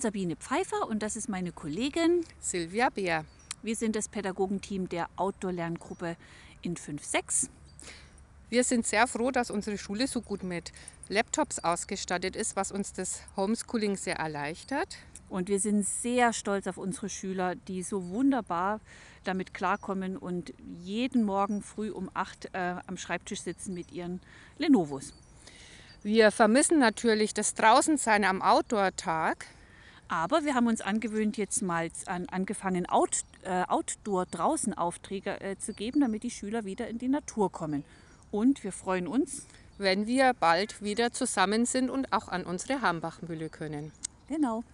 Sabine Pfeiffer und das ist meine Kollegin. Silvia Beer. Wir sind das Pädagogenteam der Outdoor-Lerngruppe in 5.6. Wir sind sehr froh, dass unsere Schule so gut mit Laptops ausgestattet ist, was uns das Homeschooling sehr erleichtert. Und wir sind sehr stolz auf unsere Schüler, die so wunderbar damit klarkommen und jeden Morgen früh um 8 äh, am Schreibtisch sitzen mit ihren Lenovos. Wir vermissen natürlich das Draußensein am Outdoor-Tag. Aber wir haben uns angewöhnt, jetzt mal an, angefangen, Out, äh, Outdoor-Draußen-Aufträge äh, zu geben, damit die Schüler wieder in die Natur kommen. Und wir freuen uns, wenn wir bald wieder zusammen sind und auch an unsere Hambachmühle können. Genau.